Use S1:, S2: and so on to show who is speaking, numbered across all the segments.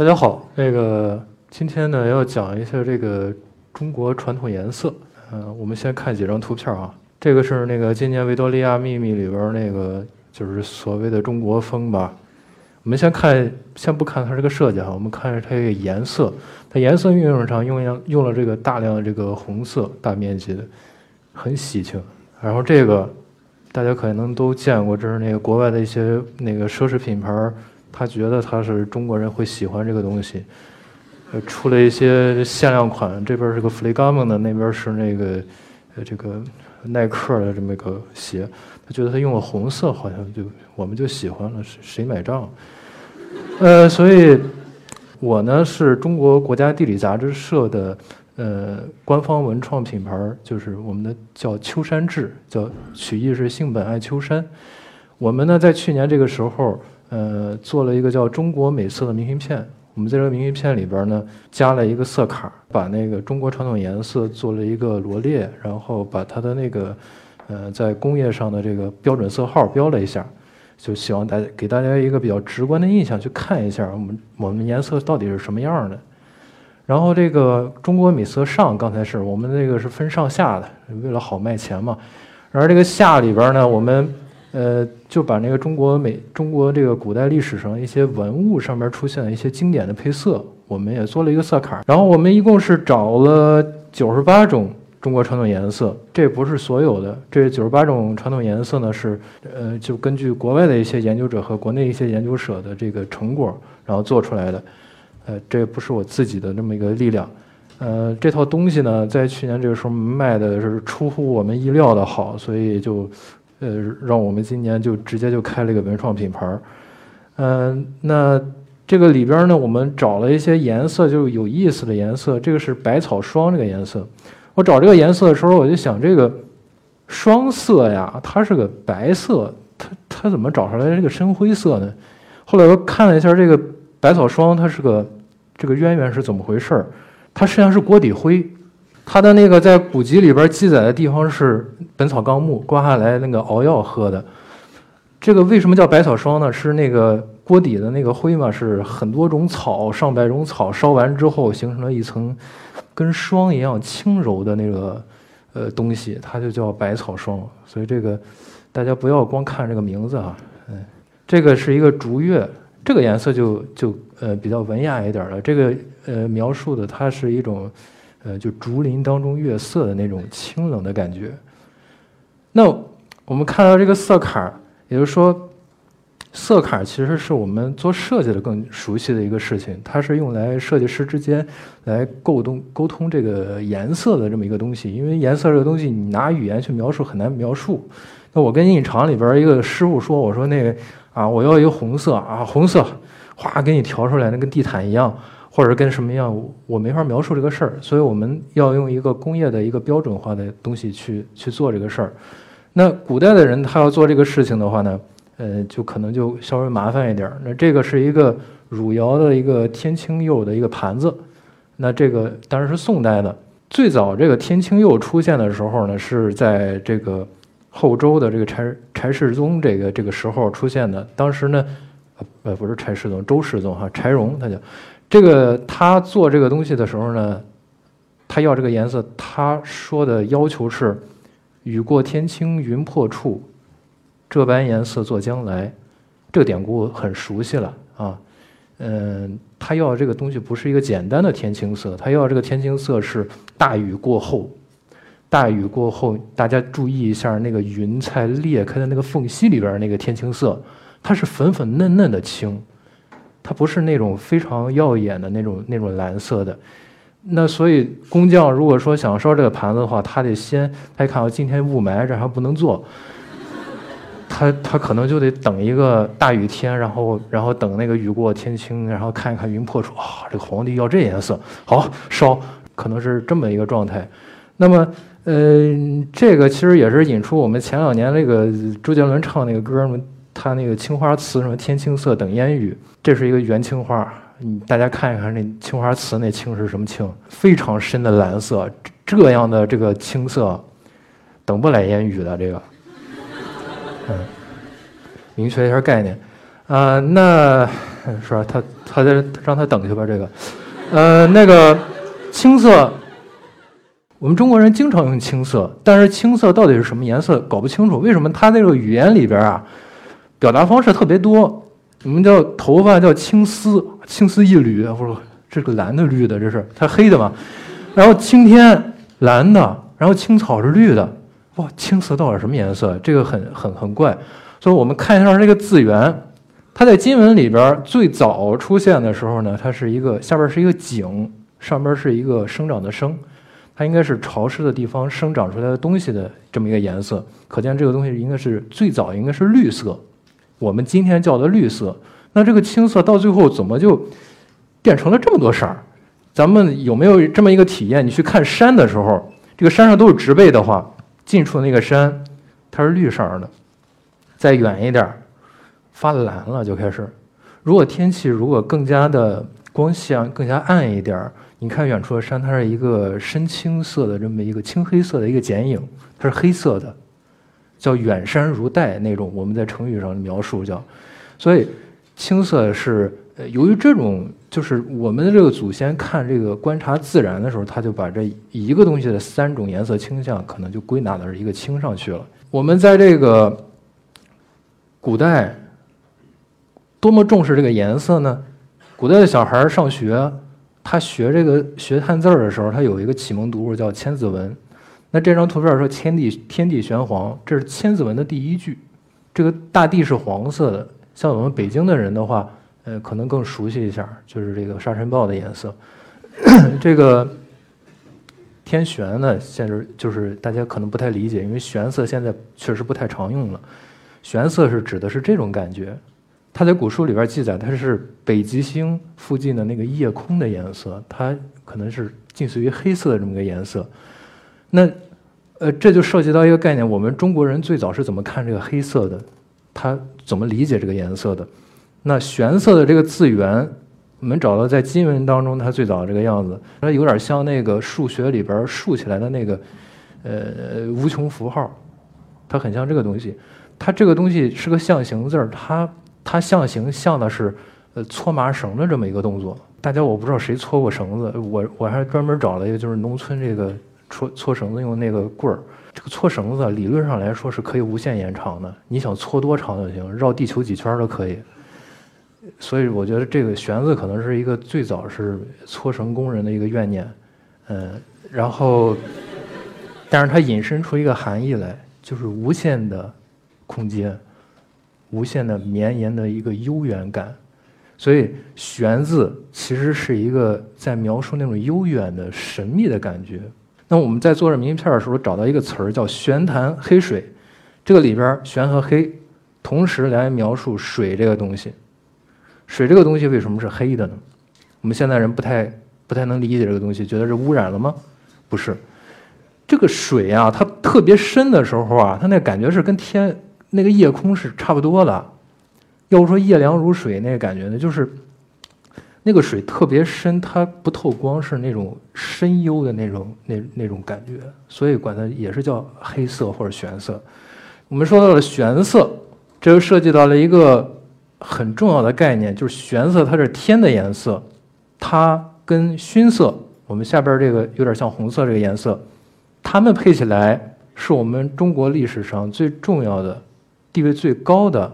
S1: 大家好，那个今天呢要讲一下这个中国传统颜色。嗯、我们先看几张图片啊。这个是那个今年维多利亚秘密里边那个就是所谓的中国风吧。我们先看，先不看它这个设计哈，我们看它这个颜色。它颜色运用上用用了这个大量的这个红色，大面积的，很喜庆。然后这个大家可能都见过，这是那个国外的一些那个奢侈品牌，他觉得他是中国人会喜欢这个东西，呃，出了一些限量款，这边是个弗雷伽蒙的，那边是那个呃这个耐克的这么一个鞋，他觉得他用了红色，好像就我们就喜欢了，谁谁买账？呃，所以我呢是中国国家地理杂志社的呃官方文创品牌，就是我们的叫秋山志，叫曲艺是性本爱秋山。我们呢在去年这个时候，呃，做了一个叫中国美色的明信片。我们在这个明信片里边呢，加了一个色卡，把那个中国传统颜色做了一个罗列，然后把它的那个呃在工业上的这个标准色号标了一下。就希望大家给大家一个比较直观的印象，去看一下我们我们颜色到底是什么样的。然后这个中国美色上，刚才是我们这个是分上下的，为了好卖钱嘛。而这个下里边呢，我们呃就把那个中国美中国这个古代历史上一些文物上面出现的一些经典的配色，我们也做了一个色卡。然后我们一共是找了九十八种。中国传统颜色，这不是所有的，这九十八种传统颜色呢是，呃，就根据国外的一些研究者和国内一些研究者的这个成果，然后做出来的，呃，这不是我自己的这么一个力量，呃，这套东西呢，在去年这个时候卖的是出乎我们意料的好，所以就，呃，让我们今年就直接就开了一个文创品牌儿，嗯，那这个里边呢，我们找了一些颜色就有意思的颜色，这个是百草霜这个颜色。我找这个颜色的时候，我就想这个双色呀，它是个白色，它它怎么找出来这个深灰色呢？后来我看了一下这个百草霜，它是个这个渊源是怎么回事儿？它实际上是锅底灰，它的那个在古籍里边记载的地方是《本草纲目》刮下来那个熬药喝的。这个为什么叫百草霜呢？是那个锅底的那个灰嘛，是很多种草，上百种草烧完之后形成了一层。跟霜一样轻柔的那个呃东西，它就叫百草霜。所以这个大家不要光看这个名字啊，嗯，这个是一个竹月，这个颜色就就呃比较文雅一点了。这个呃描述的它是一种呃就竹林当中月色的那种清冷的感觉。那我们看到这个色卡，也就是说。色卡其实是我们做设计的更熟悉的一个事情，它是用来设计师之间来沟通沟通这个颜色的这么一个东西。因为颜色这个东西，你拿语言去描述很难描述。那我跟印厂里边一个师傅说，我说那个啊，我要一个红色啊，红色，哗给你调出来，那跟地毯一样，或者跟什么样，我没法描述这个事儿。所以我们要用一个工业的一个标准化的东西去去做这个事儿。那古代的人他要做这个事情的话呢？呃，就可能就稍微麻烦一点儿。那这个是一个汝窑的一个天青釉的一个盘子，那这个当然是宋代的。最早这个天青釉出现的时候呢，是在这个后周的这个柴柴世宗这个这个时候出现的。当时呢，呃，不是柴世宗，周世宗哈，柴荣他就这个他做这个东西的时候呢，他要这个颜色，他说的要求是雨过天青云破处。这般颜色作将来，这个典故很熟悉了啊。嗯，他要这个东西不是一个简单的天青色，他要这个天青色是大雨过后，大雨过后，大家注意一下那个云彩裂开的那个缝隙里边那个天青色，它是粉粉嫩嫩的青，它不是那种非常耀眼的那种那种蓝色的。那所以工匠如果说想烧这个盘子的话，他得先他一看，今天雾霾，这还不能做。他他可能就得等一个大雨天，然后然后等那个雨过天晴，然后看一看云破处啊，这个皇帝要这颜色，好烧，可能是这么一个状态。那么，呃，这个其实也是引出我们前两年那个周杰伦唱那个歌嘛，他那个青花瓷什么天青色等烟雨，这是一个元青花，你大家看一看那青花瓷那青是什么青？非常深的蓝色，这样的这个青色，等不来烟雨的这个。嗯，明确一下概念，啊，那是吧？他他在让他等去吧，这个，呃，那个青色，我们中国人经常用青色，但是青色到底是什么颜色搞不清楚。为什么他那个语言里边啊，表达方式特别多？我们叫头发叫青丝，青丝一缕，或者这个蓝的绿的，这是它黑的嘛？然后青天蓝的，然后青草是绿的，哇，青色到底什么颜色？这个很很很怪。所以我们看一下这个字源，它在金文里边最早出现的时候呢，它是一个下边是一个井，上边是一个生长的生，它应该是潮湿的地方生长出来的东西的这么一个颜色。可见这个东西应该是最早应该是绿色，我们今天叫的绿色。那这个青色到最后怎么就变成了这么多色儿？咱们有没有这么一个体验？你去看山的时候，这个山上都是植被的话，近处那个山它是绿色的。再远一点儿，发蓝了就开始。如果天气如果更加的光线更加暗一点儿，你看远处的山，它是一个深青色的这么一个青黑色的一个剪影，它是黑色的，叫远山如黛那种。我们在成语上描述叫，所以青色是呃，由于这种就是我们的这个祖先看这个观察自然的时候，他就把这一个东西的三种颜色倾向可能就归纳到一个青上去了。我们在这个。古代多么重视这个颜色呢？古代的小孩上学，他学这个学汉字的时候，他有一个启蒙读物叫《千字文》。那这张图片说“天地天地玄黄”，这是《千字文》的第一句。这个大地是黄色的，像我们北京的人的话，呃，可能更熟悉一下，就是这个沙尘暴的颜色。这个天玄呢，现在就是大家可能不太理解，因为玄色现在确实不太常用了。玄色是指的是这种感觉，它在古书里边记载，它是北极星附近的那个夜空的颜色，它可能是近似于黑色的这么个颜色。那，呃，这就涉及到一个概念，我们中国人最早是怎么看这个黑色的？他怎么理解这个颜色的？那玄色的这个字源，我们找到在金文当中，它最早这个样子，它有点像那个数学里边竖起来的那个，呃，无穷符号，它很像这个东西。它这个东西是个象形字儿，它它象形像的是呃搓麻绳的这么一个动作。大家我不知道谁搓过绳子，我我还专门找了一个就是农村这个搓搓绳子用那个棍儿。这个搓绳子理论上来说是可以无限延长的，你想搓多长就行，绕地球几圈都可以。所以我觉得这个弦子可能是一个最早是搓绳工人的一个怨念，嗯，然后，但是它引申出一个含义来，就是无限的。空间，无限的绵延的一个悠远感，所以“玄”字其实是一个在描述那种悠远的神秘的感觉。那我们在做这名片的时候，找到一个词儿叫“玄潭黑水”，这个里边“玄”和“黑”同时来描述水这个东西。水这个东西为什么是黑的呢？我们现在人不太不太能理解这个东西，觉得是污染了吗？不是，这个水啊，它特别深的时候啊，它那感觉是跟天。那个夜空是差不多的，要说夜凉如水那个感觉呢，就是那个水特别深，它不透光，是那种深幽的那种那那种感觉，所以管它也是叫黑色或者玄色。我们说到了玄色，这就涉及到了一个很重要的概念，就是玄色它是天的颜色，它跟熏色，我们下边这个有点像红色这个颜色，它们配起来是我们中国历史上最重要的。地位最高的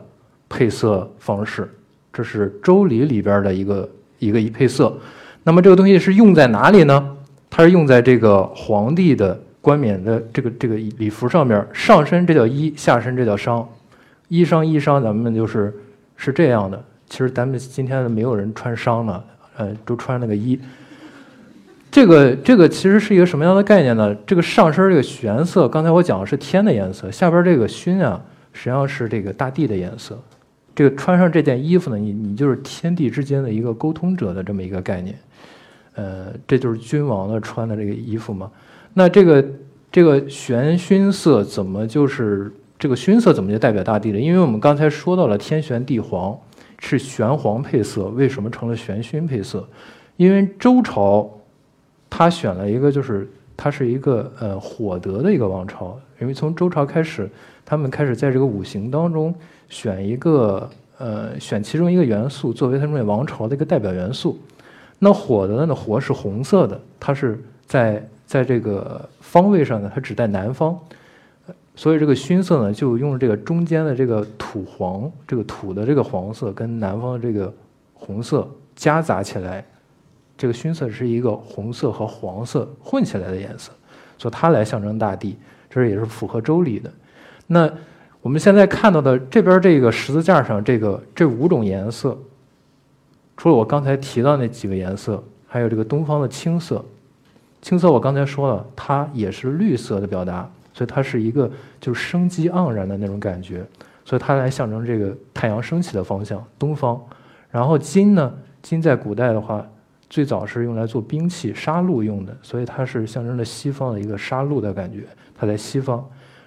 S1: 配色方式，这是《周礼》里边的一个一个一配色。那么这个东西是用在哪里呢？它是用在这个皇帝的冠冕的这个这个礼服上面，上身这叫衣，下身这叫裳。衣裳衣裳，咱们就是是这样的。其实咱们今天没有人穿裳了，呃，都穿那个衣。这个这个其实是一个什么样的概念呢？这个上身这个玄色，刚才我讲的是天的颜色，下边这个熏啊。实际上是这个大地的颜色，这个穿上这件衣服呢，你你就是天地之间的一个沟通者的这么一个概念，呃，这就是君王的穿的这个衣服嘛。那这个这个玄熏色怎么就是这个熏色怎么就代表大地的？因为我们刚才说到了天玄地黄是玄黄配色，为什么成了玄熏配色？因为周朝他选了一个就是它是一个呃火德的一个王朝，因为从周朝开始。他们开始在这个五行当中选一个呃，选其中一个元素作为他们王朝的一个代表元素。那火的呢？火是红色的，它是在在这个方位上呢，它指在南方，所以这个熏色呢，就用这个中间的这个土黄，这个土的这个黄色跟南方的这个红色夹杂起来，这个熏色是一个红色和黄色混起来的颜色，所以它来象征大地，这也是符合周礼的。那我们现在看到的这边这个十字架上这个这五种颜色。除了我刚才提到那几个颜色，还有这个东方的青色。青色我刚才说了，它也是绿色的表达，所以它是一个就是生机盎然的那种感觉，所以它来象征这个太阳升起的方向，东方。然后金呢，金在古代的话，最早是用来做兵器、杀戮用的，所以它是象征着西方的一个杀戮的感觉，它在西方。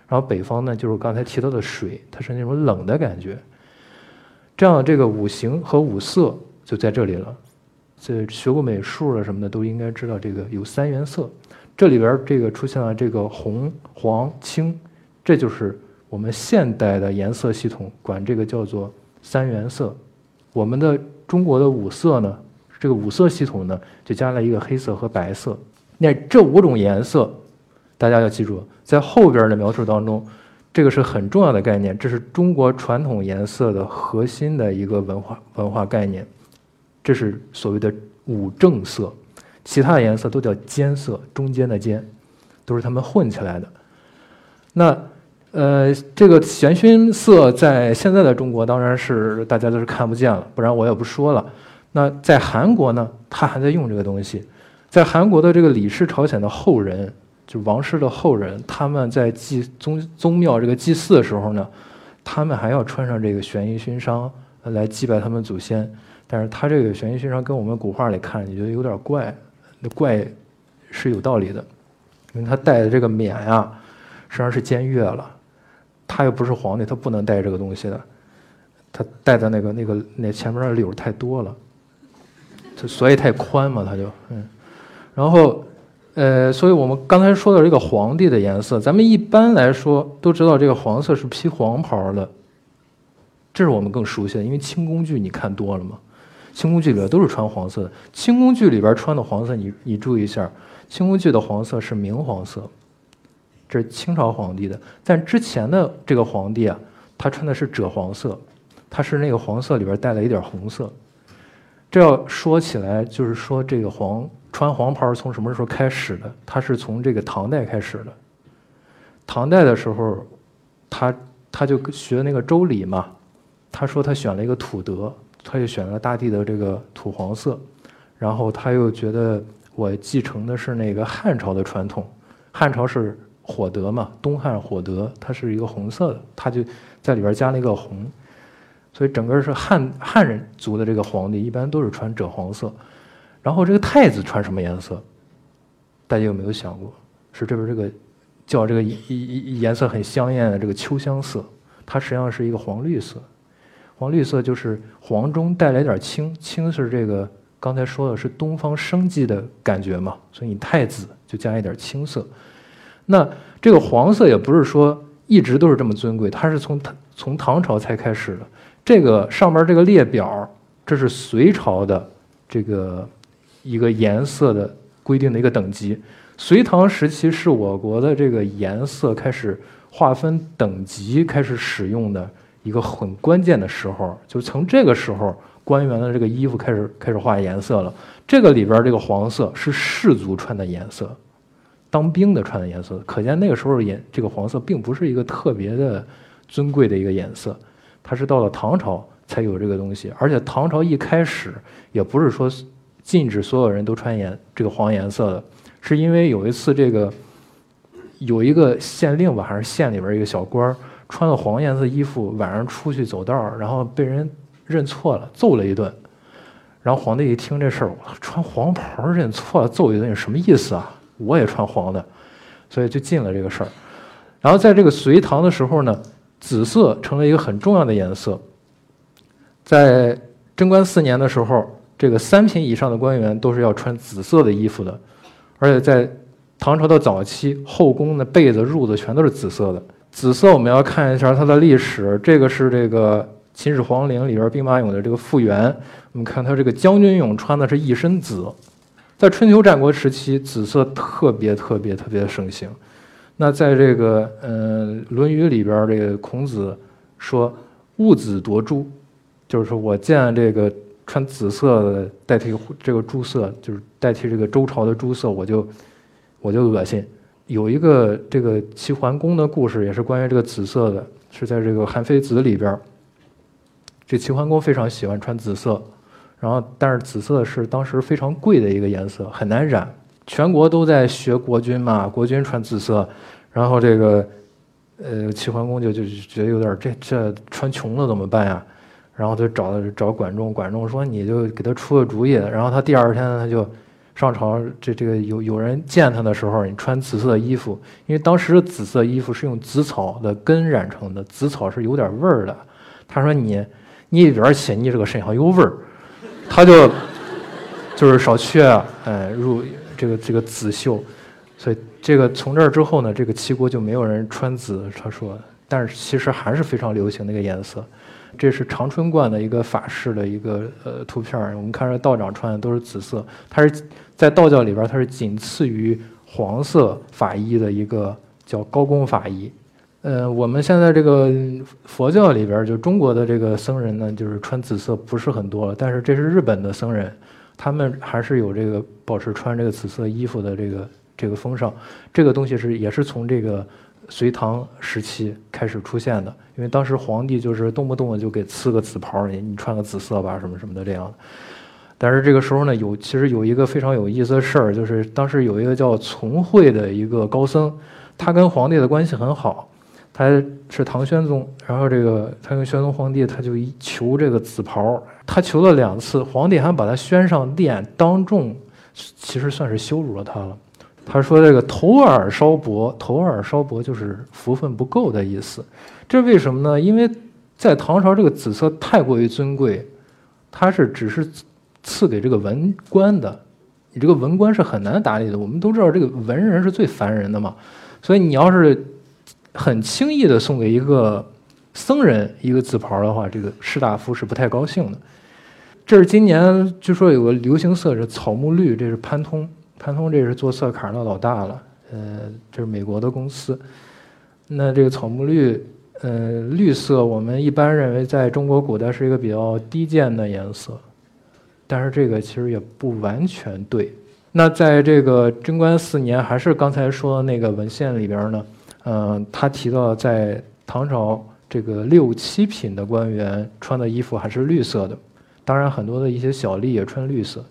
S1: 然后北方呢，就是刚才提到的水，它是那种冷的感觉。这样这个五行和五色。就在这里了，这学过美术了什么的都应该知道，这个有三原色，这里边这个出现了这个红、黄、青，这就是我们现代的颜色系统管这个叫做三原色。我们的中国的五色呢，这个五色系统呢就加了一个黑色和白色。那这五种颜色，大家要记住，在后边的描述当中，这个是很重要的概念，这是中国传统颜色的核心的一个文化文化概念。这是所谓的五正色，其他的颜色都叫间色，中间的间，都是它们混起来的。那呃，这个玄熏色在现在的中国当然是大家都是看不见了，不然我也不说了。那在韩国呢，他还在用这个东西。在韩国的这个李氏朝鲜的后人，就王室的后人，他们在祭宗宗庙这个祭祀的时候呢，他们还要穿上这个玄衣熏裳来祭拜他们祖先。但是他这个玄衣熏裳跟我们古画里看，你觉得有点怪，那怪是有道理的，因为他戴的这个冕呀，实际上是僭越了，他又不是皇帝，他不能戴这个东西的，他戴的那个那个那前面的柳太多了，所以太宽嘛，他就嗯，然后呃，所以我们刚才说的这个皇帝的颜色，咱们一般来说都知道这个黄色是披黄袍的，这是我们更熟悉的，因为清宫剧你看多了嘛。清宫剧里边都是穿黄色的。清宫剧里边穿的黄色，你你注意一下，清宫剧的黄色是明黄色，这是清朝皇帝的。但之前的这个皇帝啊，他穿的是赭黄色，他是那个黄色里边带了一点红色。这要说起来，就是说这个黄穿黄袍从什么时候开始的？他是从这个唐代开始的。唐代的时候，他他就学那个周礼嘛，他说他选了一个土德。他就选了大地的这个土黄色，然后他又觉得我继承的是那个汉朝的传统，汉朝是火德嘛，东汉火德，它是一个红色的，他就在里边加了一个红，所以整个是汉汉人族的这个皇帝一般都是穿赭黄色，然后这个太子穿什么颜色？大家有没有想过？是这边这个叫这个颜色很香艳的这个秋香色，它实际上是一个黄绿色。黄绿色就是黄中带来点青，青是这个刚才说的是东方生机的感觉嘛，所以你太子就加一点青色。那这个黄色也不是说一直都是这么尊贵，它是从唐从唐朝才开始的。这个上面这个列表，这是隋朝的这个一个颜色的规定的一个等级。隋唐时期是我国的这个颜色开始划分等级开始使用的。一个很关键的时候，就从这个时候，官员的这个衣服开始开始画颜色了。这个里边这个黄色是士族穿的颜色，当兵的穿的颜色。可见那个时候颜这个黄色并不是一个特别的尊贵的一个颜色，它是到了唐朝才有这个东西。而且唐朝一开始也不是说禁止所有人都穿颜这个黄颜色的，是因为有一次这个有一个县令吧，还是县里边一个小官儿。穿了黄颜色衣服，晚上出去走道儿然后被人认错了，揍了一顿。然后皇帝一听这事儿，穿黄袍认错了，揍一顿，什么意思啊？我也穿黄的，所以就禁了这个事儿。然后在这个隋唐的时候呢，紫色成了一个很重要的颜色。在贞观四年的时候，这个三品以上的官员都是要穿紫色的衣服的，而且在唐朝的早期，后宫的被子、褥子全都是紫色的。紫色我们要看一下它的历史，这个是这个秦始皇陵里边兵马俑的这个复原，我们看他这个将军俑穿的是一身紫。在春秋战国时期，紫色特别特别特别盛行。那在这个嗯《论语》里边，这个孔子说“物紫夺朱”，就是说我见这个穿紫色的代替这个朱色，就是代替这个周朝的朱色，我就我就恶心。有一个这个齐桓公的故事，也是关于这个紫色的，是在这个《韩非子》里边。这齐桓公非常喜欢穿紫色。然后，但是紫色是当时非常贵的一个颜色，很难染。全国都在学国君嘛，国君穿紫色。然后这个，呃，齐桓公就就觉得有点这这穿穷了怎么办呀？然后就找找管仲，管仲说你就给他出个主意。然后他第二天他就上朝，这这个有有人见他的时候，你穿紫色衣服，因为当时的紫色衣服是用紫草的根染成的，紫草是有点味儿的。他说你你一边去，你这个身上有味儿。他就就是少去，哎，入这个这个紫绣，所以这个从这儿之后呢，这个齐国就没有人穿紫。他说，但是其实还是非常流行那个颜色。这是长春观的一个法式的一个呃图片我们看这道长穿的都是紫色，他是在道教里边，他是仅次于黄色法衣的一个叫高公法衣。呃，我们现在这个佛教里边，就中国的这个僧人呢，就是穿紫色不是很多了。但是这是日本的僧人，他们还是有这个保持穿这个紫色衣服的这个这个风尚。这个东西是也是从这个隋唐时期开始出现的，因为当时皇帝就是动不动的就给赐个紫袍，你你穿个紫色吧，什么什么的这样。但是这个时候呢，有其实有一个非常有意思的事儿，就是当时有一个叫从惠的一个高僧，他跟皇帝的关系很好。他是唐玄宗，然后这个他跟玄宗皇帝，他就一求这个紫袍，他求了两次，皇帝还把他宣上殿，当众，其实算是羞辱了他了。他说这个头耳稍薄，头耳稍薄就是福分不够的意思。这为什么呢？因为在唐朝这个紫色太过于尊贵，它是只是赐给这个文官的，你这个文官是很难打理的。我们都知道这个文人是最烦人的嘛，所以你要是。很轻易的送给一个僧人一个紫袍的话，这个士大夫是不太高兴的。这是今年据说有个流行色是草木绿，这是潘通，潘通这是做色卡的老大了。呃，这是美国的公司。那这个草木绿，呃，绿色我们一般认为在中国古代是一个比较低贱的颜色，但是这个其实也不完全对。那在这个贞观四年，还是刚才说的那个文献里边呢？嗯，他提到在唐朝这个六七品的官员穿的衣服还是绿色的，当然很多的一些小吏也穿绿色，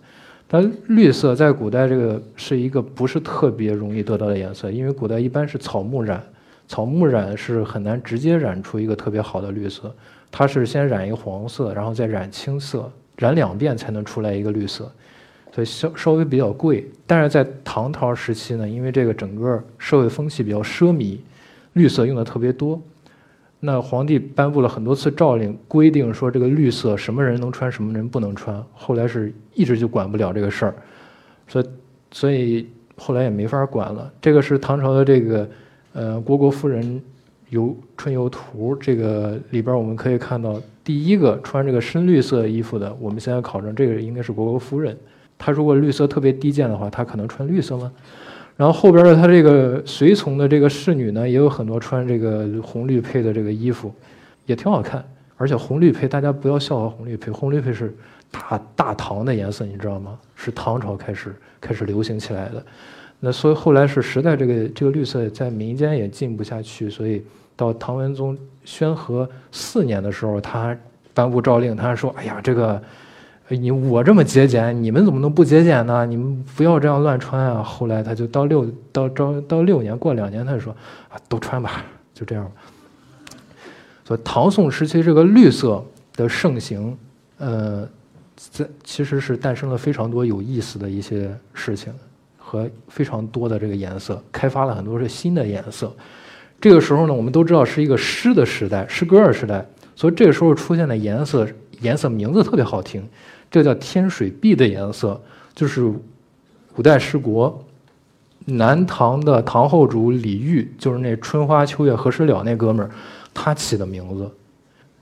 S1: 但绿色在古代这个是一个不是特别容易得到的颜色，因为古代一般是草木染，草木染是很难直接染出一个特别好的绿色，它是先染一个黄色，然后再染青色，染两遍才能出来一个绿色。所以稍稍微比较贵，但是在唐朝时期呢，因为这个整个社会风气比较奢靡，绿色用的特别多。那皇帝颁布了很多次诏令，规定说这个绿色什么人能穿，什么人不能穿。后来是一直就管不了这个事儿，所以所以后来也没法管了。这个是唐朝的这个呃《虢国夫人游春游图》，这个里边我们可以看到第一个穿这个深绿色衣服的，我们现在考证这个应该是虢国夫人。他如果绿色特别低贱的话，他可能穿绿色吗？然后后边的他这个随从的这个侍女呢，也有很多穿这个红绿配的这个衣服，也挺好看。而且红绿配，大家不要笑话红绿配，红绿配是大大唐的颜色，你知道吗？是唐朝开始开始流行起来的。那所以后来是实在这个这个绿色在民间也进不下去，所以到唐文宗宣和四年的时候，他颁布诏令，他说：“哎呀，这个。”你我这么节俭，你们怎么能不节俭呢？你们不要这样乱穿啊！后来他就到六到招到六年过两年，他就说啊，都穿吧，就这样。所以唐宋时期这个绿色的盛行，呃，在其实是诞生了非常多有意思的一些事情和非常多的这个颜色，开发了很多是新的颜色。这个时候呢，我们都知道是一个诗的时代，诗歌的时代，所以这个时候出现的颜色颜色名字特别好听。这叫天水碧的颜色，就是古代十国南唐的唐后主李煜，就是那春花秋月何时了那哥们儿，他起的名字。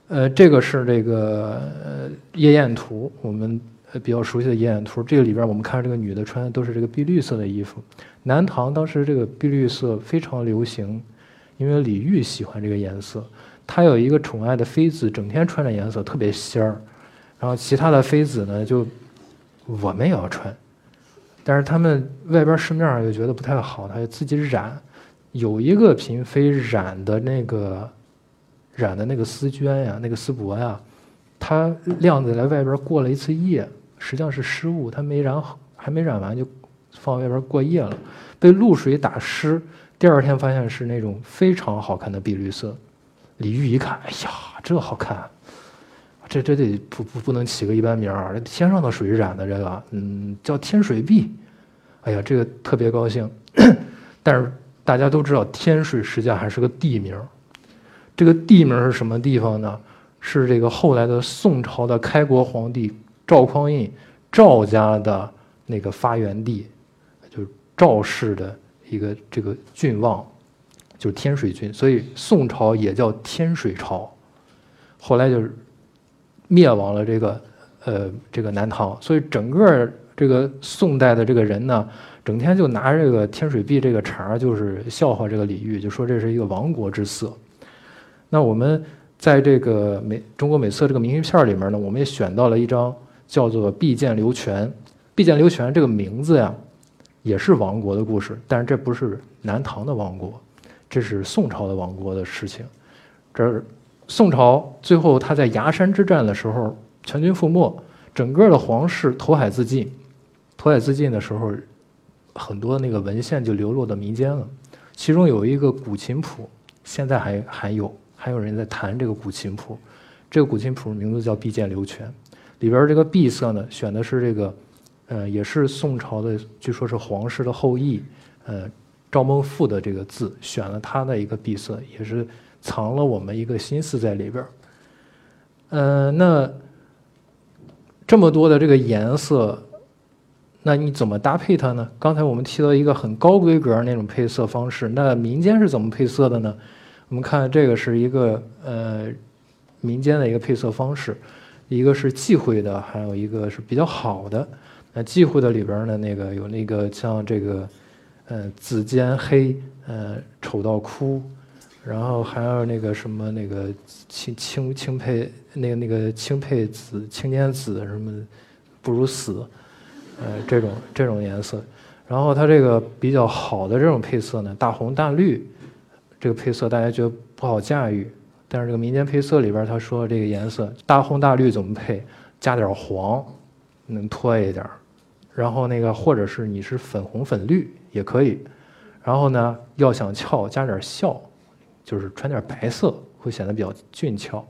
S1: 呃，这个是这个呃夜宴图，我们比较熟悉的夜宴图。这个里边我们看这个女的穿的都是这个碧绿色的衣服。南唐当时这个碧绿色非常流行，因为李煜喜欢这个颜色。他有一个宠爱的妃子，整天穿着颜色特别仙儿。然后其他的妃子呢，就我们也要穿，但是他们外边市面上又觉得不太好，他就自己染。有一个嫔妃染的那个染的那个丝绢呀，那个丝帛呀，她晾在来外边过了一次夜，实际上是失误，她没染好，还没染完就放外边过夜了，被露水打湿，第二天发现是那种非常好看的碧绿色。李煜一看，哎呀，这好看，这这得不不不能起个一般名儿，天上的水染的这个，嗯，叫天水碧，哎呀，这个特别高兴，但是。大家都知道，天水实际上还是个地名。这个地名是什么地方呢？是这个后来的宋朝的开国皇帝赵匡胤赵家的那个发源地，就是赵氏的一个这个郡望，就是天水郡。所以宋朝也叫天水朝。后来就是灭亡了这个呃这个南唐，所以整个这个宋代的这个人呢。整天就拿这个天水碧这个茬就是笑话这个李煜，就说这是一个亡国之色。那我们在这个美中国美色这个明信片里面呢，我们也选到了一张叫做《碧剑流泉》。碧剑流泉这个名字呀，也是亡国的故事，但是这不是南唐的亡国，这是宋朝的亡国的事情。这宋朝最后他在崖山之战的时候全军覆没，整个的皇室投海自尽。投海自尽的时候。很多那个文献就流落到民间了，其中有一个古琴谱，现在还还有还有人在弹这个古琴谱，这个古琴谱名字叫《碧剑流泉》，里边这个碧色呢选的是这个，呃，也是宋朝的，据说是皇室的后裔，呃，赵孟頫的这个字，选了他的一个碧色，也是藏了我们一个心思在里边儿。呃，那这么多的这个颜色。那你怎么搭配它呢？刚才我们提到一个很高规格那种配色方式，那民间是怎么配色的呢？我们看这个是一个呃民间的一个配色方式，一个是忌讳的，还有一个是比较好的。那忌讳的里边呢，那个有那个像这个呃紫兼黑，呃丑到哭，然后还有那个什么那个青青青配那个那个青配紫青年紫什么不如死。呃，这种这种颜色，然后它这个比较好的这种配色呢，大红大绿，这个配色大家觉得不好驾驭，但是这个民间配色里边他说这个颜色大红大绿怎么配？加点黄，能脱一点然后那个或者是你是粉红粉绿也可以，然后呢要想俏加点笑，就是穿点白色会显得比较俊俏。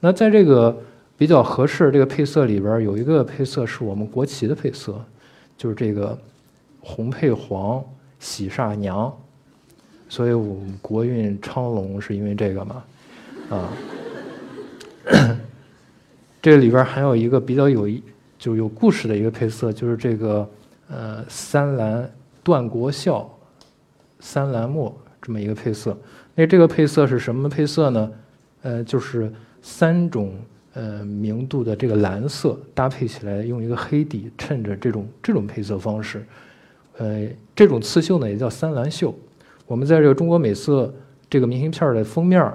S1: 那在这个。比较合适这个配色里边有一个配色是我们国旗的配色，就是这个红配黄喜煞娘，所以我们国运昌隆是因为这个嘛，啊，这里边还有一个比较有就有故事的一个配色，就是这个呃三蓝断国孝三蓝墨这么一个配色。那这个配色是什么配色呢？呃，就是三种。呃，明度的这个蓝色搭配起来，用一个黑底衬着这种这种配色方式，呃，这种刺绣呢也叫三蓝绣。我们在这个中国美色这个明信片的封面，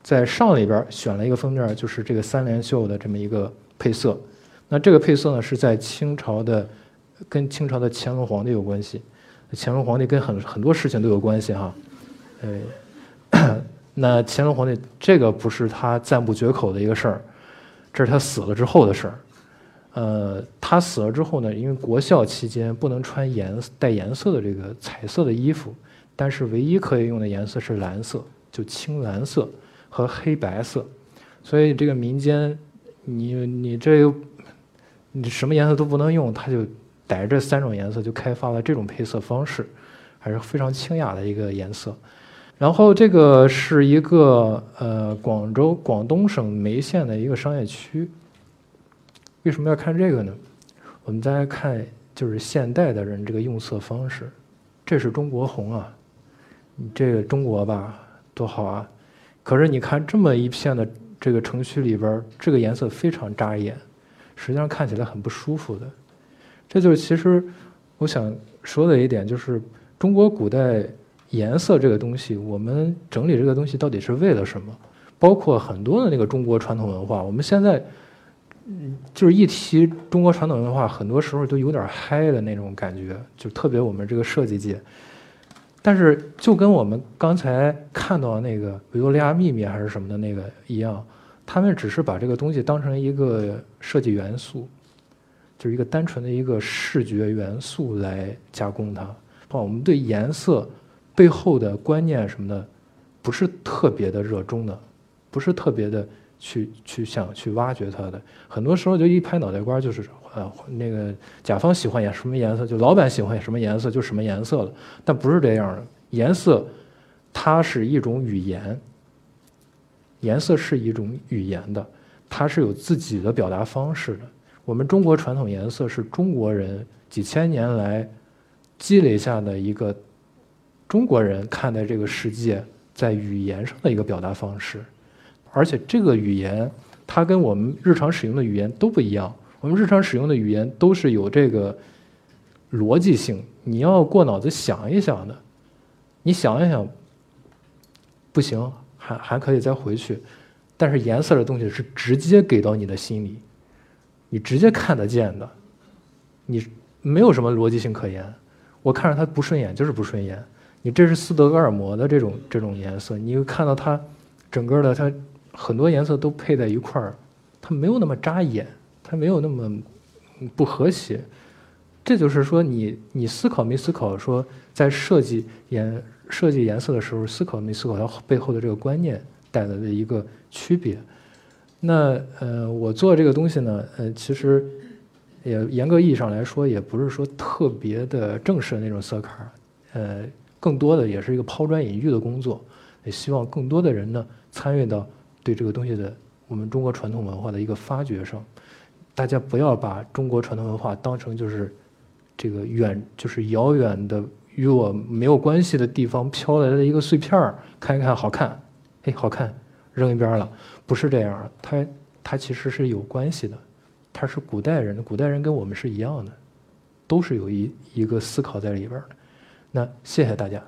S1: 在上里边选了一个封面，就是这个三蓝绣的这么一个配色。那这个配色呢是在清朝的，跟清朝的乾隆皇帝有关系。乾隆皇帝跟很很多事情都有关系哈，呃，那乾隆皇帝这个不是他赞不绝口的一个事儿。这是他死了之后的事儿，呃，他死了之后呢，因为国孝期间不能穿颜带颜色的这个彩色的衣服，但是唯一可以用的颜色是蓝色，就青蓝色和黑白色，所以这个民间，你你这，你什么颜色都不能用，他就逮着这三种颜色就开发了这种配色方式，还是非常清雅的一个颜色。然后这个是一个呃广州广东省梅县的一个商业区。为什么要看这个呢？我们再来看就是现代的人这个用色方式。这是中国红啊，你这个中国吧多好啊！可是你看这么一片的这个城区里边，这个颜色非常扎眼，实际上看起来很不舒服的。这就是其实我想说的一点，就是中国古代颜色这个东西，我们整理这个东西到底是为了什么？包括很多的那个中国传统文化，我们现在嗯，就是一提中国传统文化，很多时候都有点嗨的那种感觉，就特别我们这个设计界。但是就跟我们刚才看到那个维多利亚秘密还是什么的那个一样，他们只是把这个东西当成一个设计元素，就是一个单纯的一个视觉元素来加工它。啊，我们对颜色背后的观念什么的，不是特别的热衷的。不是特别的去去想去挖掘它的，很多时候就一拍脑袋瓜就是呃那个甲方喜欢颜什么颜色，就老板喜欢什么颜色就什么颜色了。但不是这样的，颜色它是一种语言，颜色是一种语言的，它是有自己的表达方式的。我们中国传统颜色是中国人几千年来积累下的一个中国人看待这个世界在语言上的一个表达方式。而且这个语言，它跟我们日常使用的语言都不一样。我们日常使用的语言都是有这个逻辑性，你要过脑子想一想的。你想一想，不行，还还可以再回去。但是颜色的东西是直接给到你的心里，你直接看得见的，你没有什么逻辑性可言。我看着它不顺眼就是不顺眼。你这是斯德哥尔摩的这种这种颜色，你会看到它整个的它。很多颜色都配在一块儿，它没有那么扎眼，它没有那么不和谐。这就是说，你你思考没思考？说在设计颜设计颜色的时候，思考没思考它背后的这个观念带来的一个区别？那呃，我做这个东西呢，呃，其实也严格意义上来说，也不是说特别的正式的那种色卡，呃，更多的也是一个抛砖引玉的工作，也希望更多的人呢参与到。对这个东西的，我们中国传统文化的一个发掘上，大家不要把中国传统文化当成就是这个远，就是遥远的与我没有关系的地方飘来的一个碎片儿，看一看好看，哎，好看，扔一边了，不是这样，它它其实是有关系的，它是古代人的，古代人跟我们是一样的，都是有一一个思考在里边的。那谢谢大家。